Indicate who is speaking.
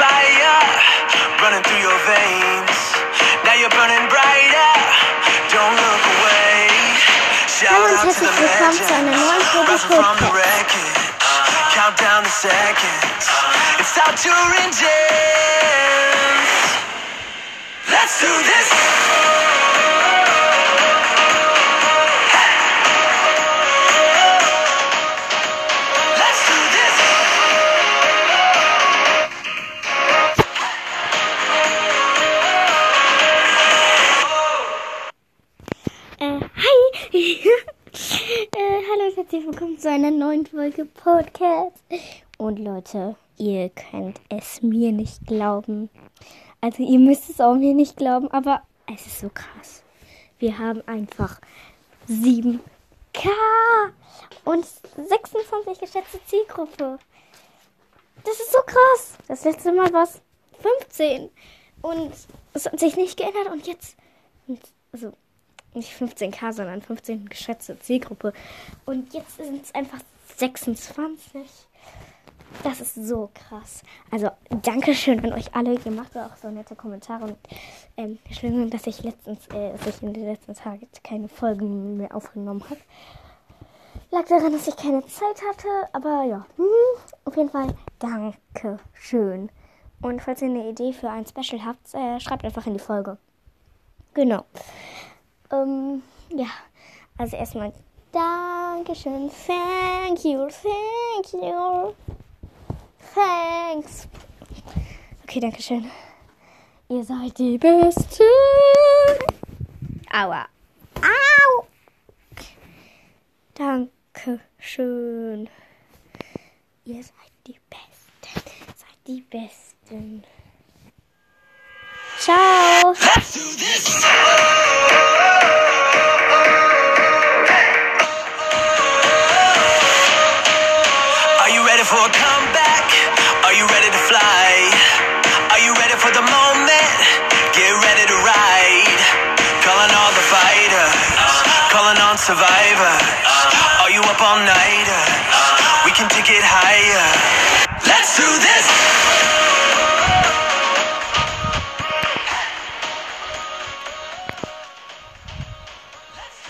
Speaker 1: fire running through your veins. Now you're burning brighter.
Speaker 2: Don't look away. Shout out to the. Rising from the wreckage. Count down
Speaker 1: the seconds. It's out your engines. Let's do this. Hallo und herzlich willkommen zu einer neuen Folge Podcast. Und Leute, ihr könnt es mir nicht glauben. Also ihr müsst es auch mir nicht glauben, aber es ist so krass. Wir haben einfach 7K und 26 geschätzte Zielgruppe. Das ist so krass. Das letzte Mal war es 15. Und es hat sich nicht geändert. Und jetzt, also nicht 15k, sondern 15 geschätzte Zielgruppe. Und jetzt sind es einfach 26. Das ist so krass. Also, Dankeschön an euch alle. Ihr macht auch so nette Kommentare. Und ähm, Entschuldigung, dass ich letztens, äh, dass ich in den letzten Tagen keine Folgen mehr aufgenommen habe. Lag daran, dass ich keine Zeit hatte. Aber ja, hm, auf jeden Fall Dankeschön. Und falls ihr eine Idee für ein Special habt, äh, schreibt einfach in die Folge. Genau. Ähm, ja, also erstmal Dankeschön, thank you, thank you, thanks. Okay, Dankeschön. Ihr seid die Besten. Aua. Au. Dankeschön. Ihr seid die Besten. Seid die Besten. Ciao.
Speaker 2: For a comeback? Are you ready to fly? Are you ready for the moment? Get ready to ride. Calling all the fighters, calling on survivors. Are you up all night? We can take it higher. Let's do this.